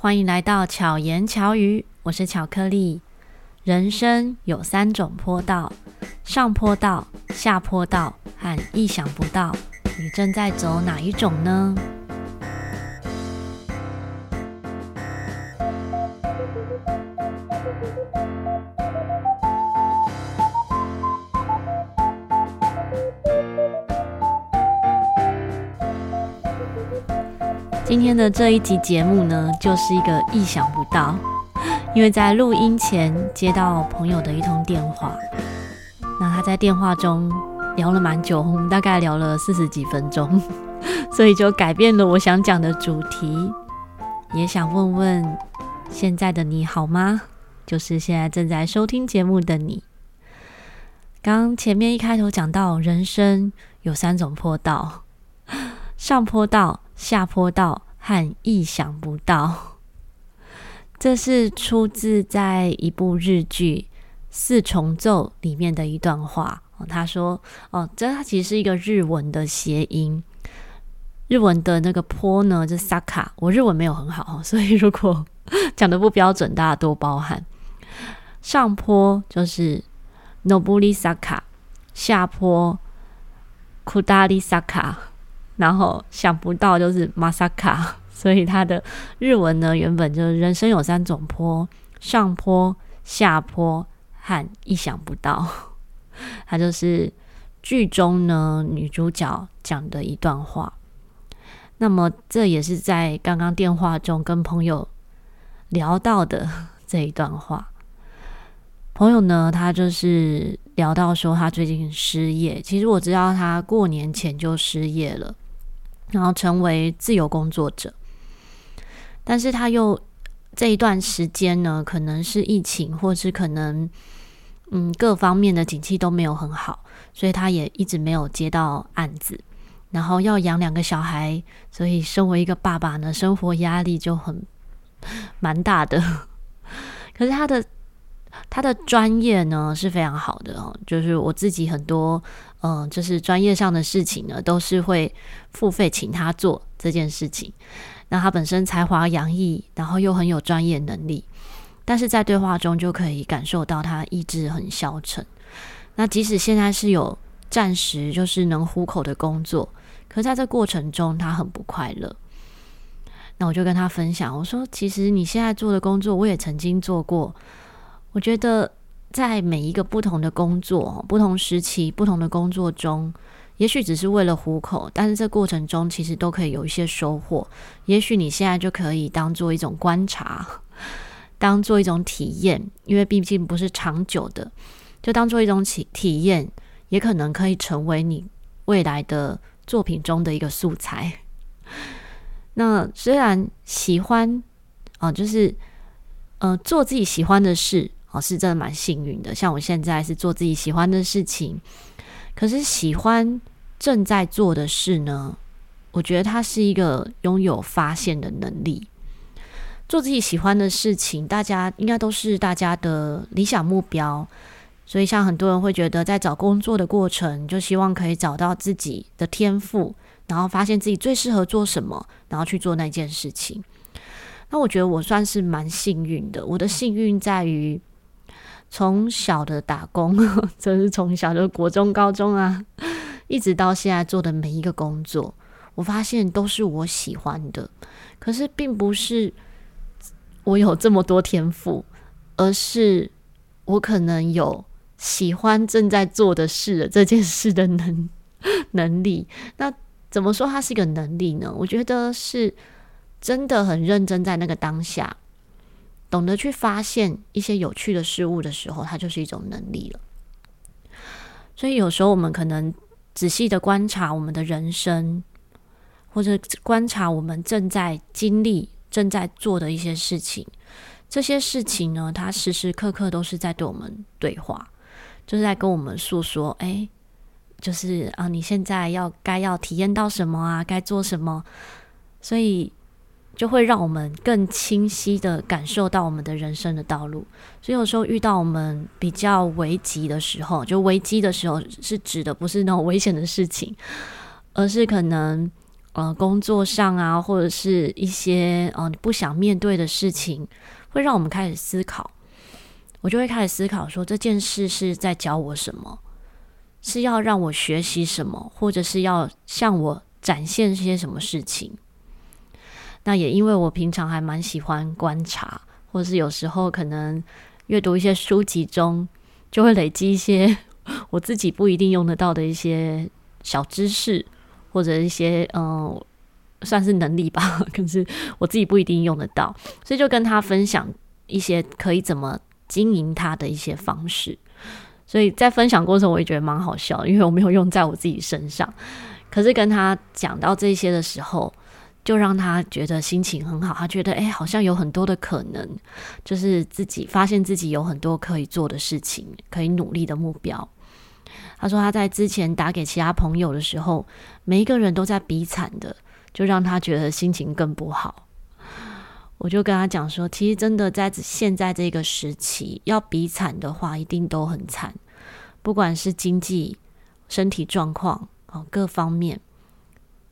欢迎来到巧言巧语，我是巧克力。人生有三种坡道：上坡道、下坡道和意想不到。你正在走哪一种呢？今天的这一集节目呢，就是一个意想不到，因为在录音前接到朋友的一通电话，那他在电话中聊了蛮久，我们大概聊了四十几分钟，所以就改变了我想讲的主题，也想问问现在的你好吗？就是现在正在收听节目的你。刚前面一开头讲到，人生有三种坡道，上坡道。下坡道和意想不到，这是出自在一部日剧《四重奏》里面的一段话。他说：“哦，这它其实是一个日文的谐音，日文的那个坡呢，就是萨卡。我日文没有很好，所以如果讲的不标准，大家多包涵。上坡就是ノブリサカ，下坡クダリサカ。” 然后想不到就是马萨卡，所以它的日文呢，原本就是人生有三种坡：上坡、下坡和意想不到。它就是剧中呢女主角讲的一段话。那么这也是在刚刚电话中跟朋友聊到的 这一段话。朋友呢，他就是聊到说他最近失业。其实我知道他过年前就失业了。然后成为自由工作者，但是他又这一段时间呢，可能是疫情，或是可能嗯各方面的景气都没有很好，所以他也一直没有接到案子。然后要养两个小孩，所以身为一个爸爸呢，生活压力就很蛮大的。可是他的。他的专业呢是非常好的哦，就是我自己很多嗯，就是专业上的事情呢，都是会付费请他做这件事情。那他本身才华洋溢，然后又很有专业能力，但是在对话中就可以感受到他意志很消沉。那即使现在是有暂时就是能糊口的工作，可在这过程中他很不快乐。那我就跟他分享，我说其实你现在做的工作，我也曾经做过。我觉得，在每一个不同的工作、不同时期、不同的工作中，也许只是为了糊口，但是这过程中其实都可以有一些收获。也许你现在就可以当做一种观察，当做一种体验，因为毕竟不是长久的，就当做一种体体验，也可能可以成为你未来的作品中的一个素材。那虽然喜欢啊，就是呃，做自己喜欢的事。哦，是真的蛮幸运的。像我现在是做自己喜欢的事情，可是喜欢正在做的事呢，我觉得它是一个拥有发现的能力。做自己喜欢的事情，大家应该都是大家的理想目标。所以，像很多人会觉得，在找工作的过程，就希望可以找到自己的天赋，然后发现自己最适合做什么，然后去做那件事情。那我觉得我算是蛮幸运的。我的幸运在于。从小的打工，就是从小就国中、高中啊，一直到现在做的每一个工作，我发现都是我喜欢的。可是，并不是我有这么多天赋，而是我可能有喜欢正在做的事的这件事的能 能力。那怎么说它是一个能力呢？我觉得是真的很认真在那个当下。懂得去发现一些有趣的事物的时候，它就是一种能力了。所以有时候我们可能仔细的观察我们的人生，或者观察我们正在经历、正在做的一些事情。这些事情呢，它时时刻刻都是在对我们对话，就是在跟我们诉说：哎，就是啊，你现在要该要体验到什么啊？该做什么？所以。就会让我们更清晰地感受到我们的人生的道路。所以有时候遇到我们比较危急的时候，就危机的时候是指的不是那种危险的事情，而是可能呃工作上啊，或者是一些呃你不想面对的事情，会让我们开始思考。我就会开始思考说，这件事是在教我什么？是要让我学习什么，或者是要向我展现些什么事情？那也因为我平常还蛮喜欢观察，或者是有时候可能阅读一些书籍中，就会累积一些 我自己不一定用得到的一些小知识，或者一些嗯，算是能力吧，可是我自己不一定用得到，所以就跟他分享一些可以怎么。经营他的一些方式，所以在分享过程我也觉得蛮好笑，因为我没有用在我自己身上。可是跟他讲到这些的时候，就让他觉得心情很好。他觉得哎，好像有很多的可能，就是自己发现自己有很多可以做的事情，可以努力的目标。他说他在之前打给其他朋友的时候，每一个人都在比惨的，就让他觉得心情更不好。我就跟他讲说，其实真的在现在这个时期，要比惨的话，一定都很惨。不管是经济、身体状况哦，各方面，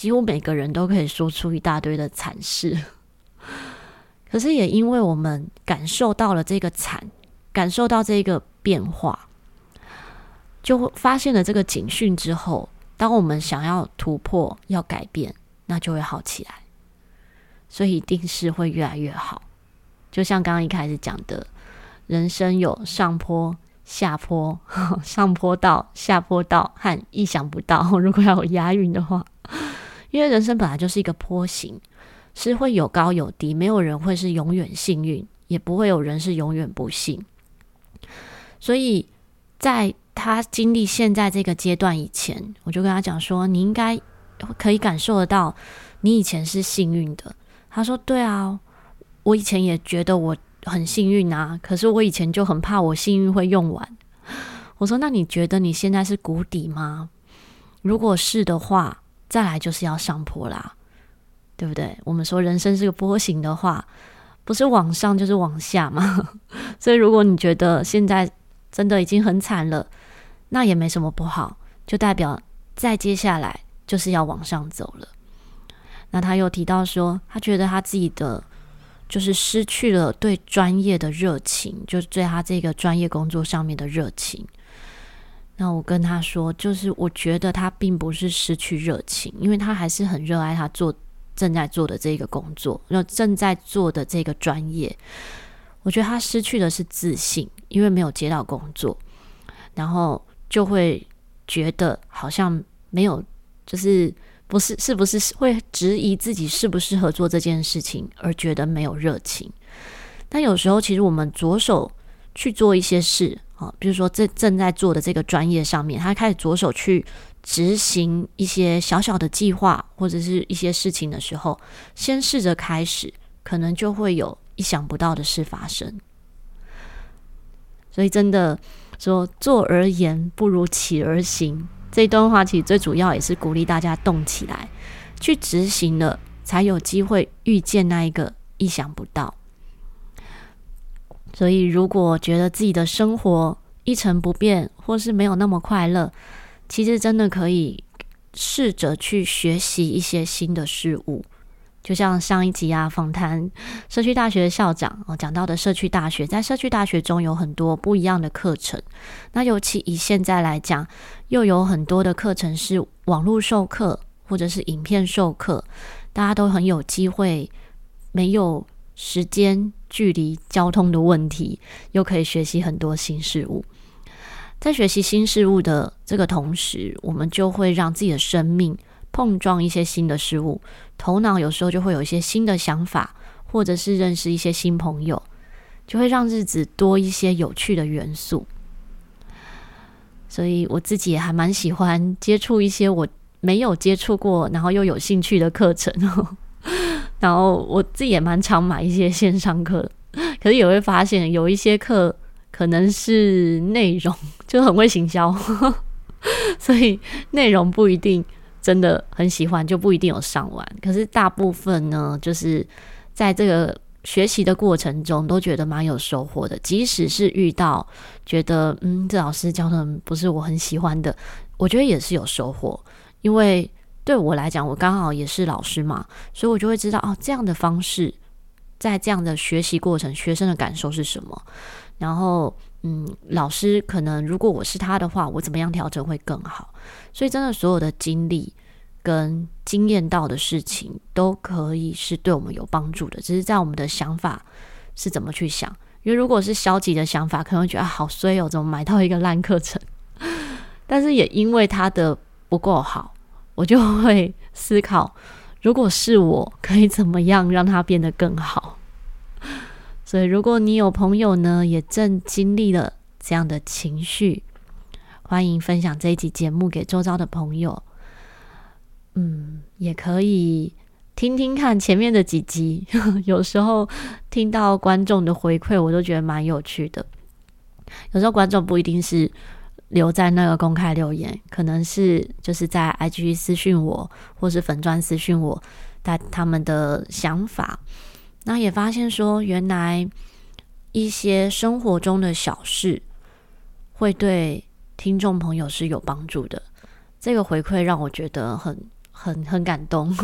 几乎每个人都可以说出一大堆的惨事。可是也因为我们感受到了这个惨，感受到这个变化，就发现了这个警讯之后，当我们想要突破、要改变，那就会好起来。所以一定是会越来越好，就像刚刚一开始讲的，人生有上坡、下坡、上坡道、下坡道和意想不到。如果要有押韵的话，因为人生本来就是一个坡形，是会有高有低，没有人会是永远幸运，也不会有人是永远不幸。所以在他经历现在这个阶段以前，我就跟他讲说：“你应该可以感受得到，你以前是幸运的。”他说：“对啊，我以前也觉得我很幸运啊，可是我以前就很怕我幸运会用完。”我说：“那你觉得你现在是谷底吗？如果是的话，再来就是要上坡啦，对不对？我们说人生是个波形的话，不是往上就是往下嘛。所以如果你觉得现在真的已经很惨了，那也没什么不好，就代表再接下来就是要往上走了。”那他又提到说，他觉得他自己的就是失去了对专业的热情，就是对他这个专业工作上面的热情。那我跟他说，就是我觉得他并不是失去热情，因为他还是很热爱他做正在做的这个工作，那正在做的这个专业。我觉得他失去的是自信，因为没有接到工作，然后就会觉得好像没有，就是。不是，是不是会质疑自己适不适合做这件事情，而觉得没有热情？但有时候，其实我们着手去做一些事啊，比如说这正在做的这个专业上面，他开始着手去执行一些小小的计划或者是一些事情的时候，先试着开始，可能就会有意想不到的事发生。所以，真的说，坐而言不如起而行。这段话其实最主要也是鼓励大家动起来，去执行了，才有机会遇见那一个意想不到。所以，如果觉得自己的生活一成不变，或是没有那么快乐，其实真的可以试着去学习一些新的事物。就像上一集啊，访谈社区大学的校长哦，讲到的社区大学，在社区大学中有很多不一样的课程。那尤其以现在来讲，又有很多的课程是网络授课或者是影片授课，大家都很有机会，没有时间、距离、交通的问题，又可以学习很多新事物。在学习新事物的这个同时，我们就会让自己的生命。碰撞一些新的事物，头脑有时候就会有一些新的想法，或者是认识一些新朋友，就会让日子多一些有趣的元素。所以我自己也还蛮喜欢接触一些我没有接触过，然后又有兴趣的课程。然后我自己也蛮常买一些线上课，可是也会发现有一些课可能是内容 就很会行销，所以内容不一定。真的很喜欢，就不一定有上完。可是大部分呢，就是在这个学习的过程中，都觉得蛮有收获的。即使是遇到觉得嗯，这老师教的不是我很喜欢的，我觉得也是有收获。因为对我来讲，我刚好也是老师嘛，所以我就会知道哦，这样的方式，在这样的学习过程，学生的感受是什么？然后，嗯，老师可能如果我是他的话，我怎么样调整会更好？所以，真的所有的经历跟经验到的事情，都可以是对我们有帮助的，只是在我们的想法是怎么去想。因为如果是消极的想法，可能会觉得，好衰哦，怎么买到一个烂课程？但是也因为他的不够好。我就会思考，如果是我，可以怎么样让它变得更好？所以，如果你有朋友呢，也正经历了这样的情绪，欢迎分享这一集节目给周遭的朋友。嗯，也可以听听看前面的几集，有时候听到观众的回馈，我都觉得蛮有趣的。有时候观众不一定是。留在那个公开留言，可能是就是在 IG 私讯我，或是粉钻私讯我，他他们的想法。那也发现说，原来一些生活中的小事会对听众朋友是有帮助的。这个回馈让我觉得很很很感动。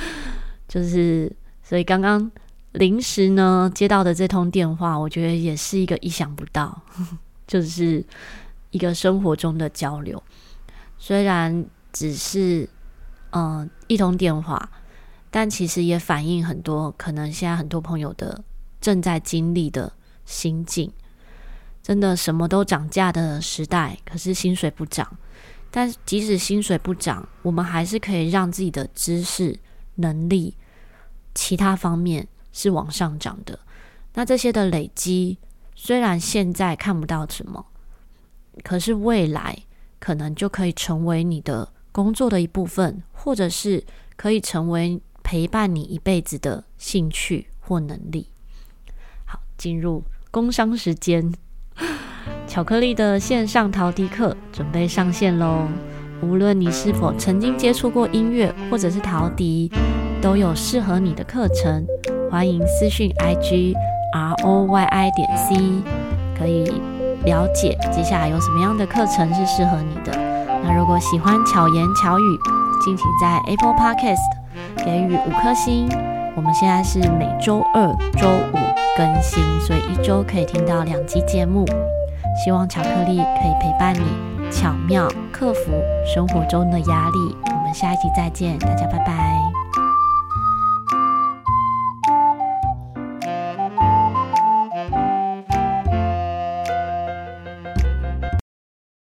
就是所以刚刚临时呢接到的这通电话，我觉得也是一个意想不到，就是。一个生活中的交流，虽然只是嗯、一通电话，但其实也反映很多可能现在很多朋友的正在经历的心境。真的什么都涨价的时代，可是薪水不涨。但即使薪水不涨，我们还是可以让自己的知识、能力、其他方面是往上涨的。那这些的累积，虽然现在看不到什么。可是未来可能就可以成为你的工作的一部分，或者是可以成为陪伴你一辈子的兴趣或能力。好，进入工商时间，巧克力的线上陶笛课准备上线喽！无论你是否曾经接触过音乐或者是陶笛，都有适合你的课程。欢迎私讯 IG R O Y I 点 C，可以。了解接下来有什么样的课程是适合你的。那如果喜欢巧言巧语，敬请在 Apple Podcast 给予五颗星。我们现在是每周二、周五更新，所以一周可以听到两集节目。希望巧克力可以陪伴你，巧妙克服生活中的压力。我们下一集再见，大家拜拜。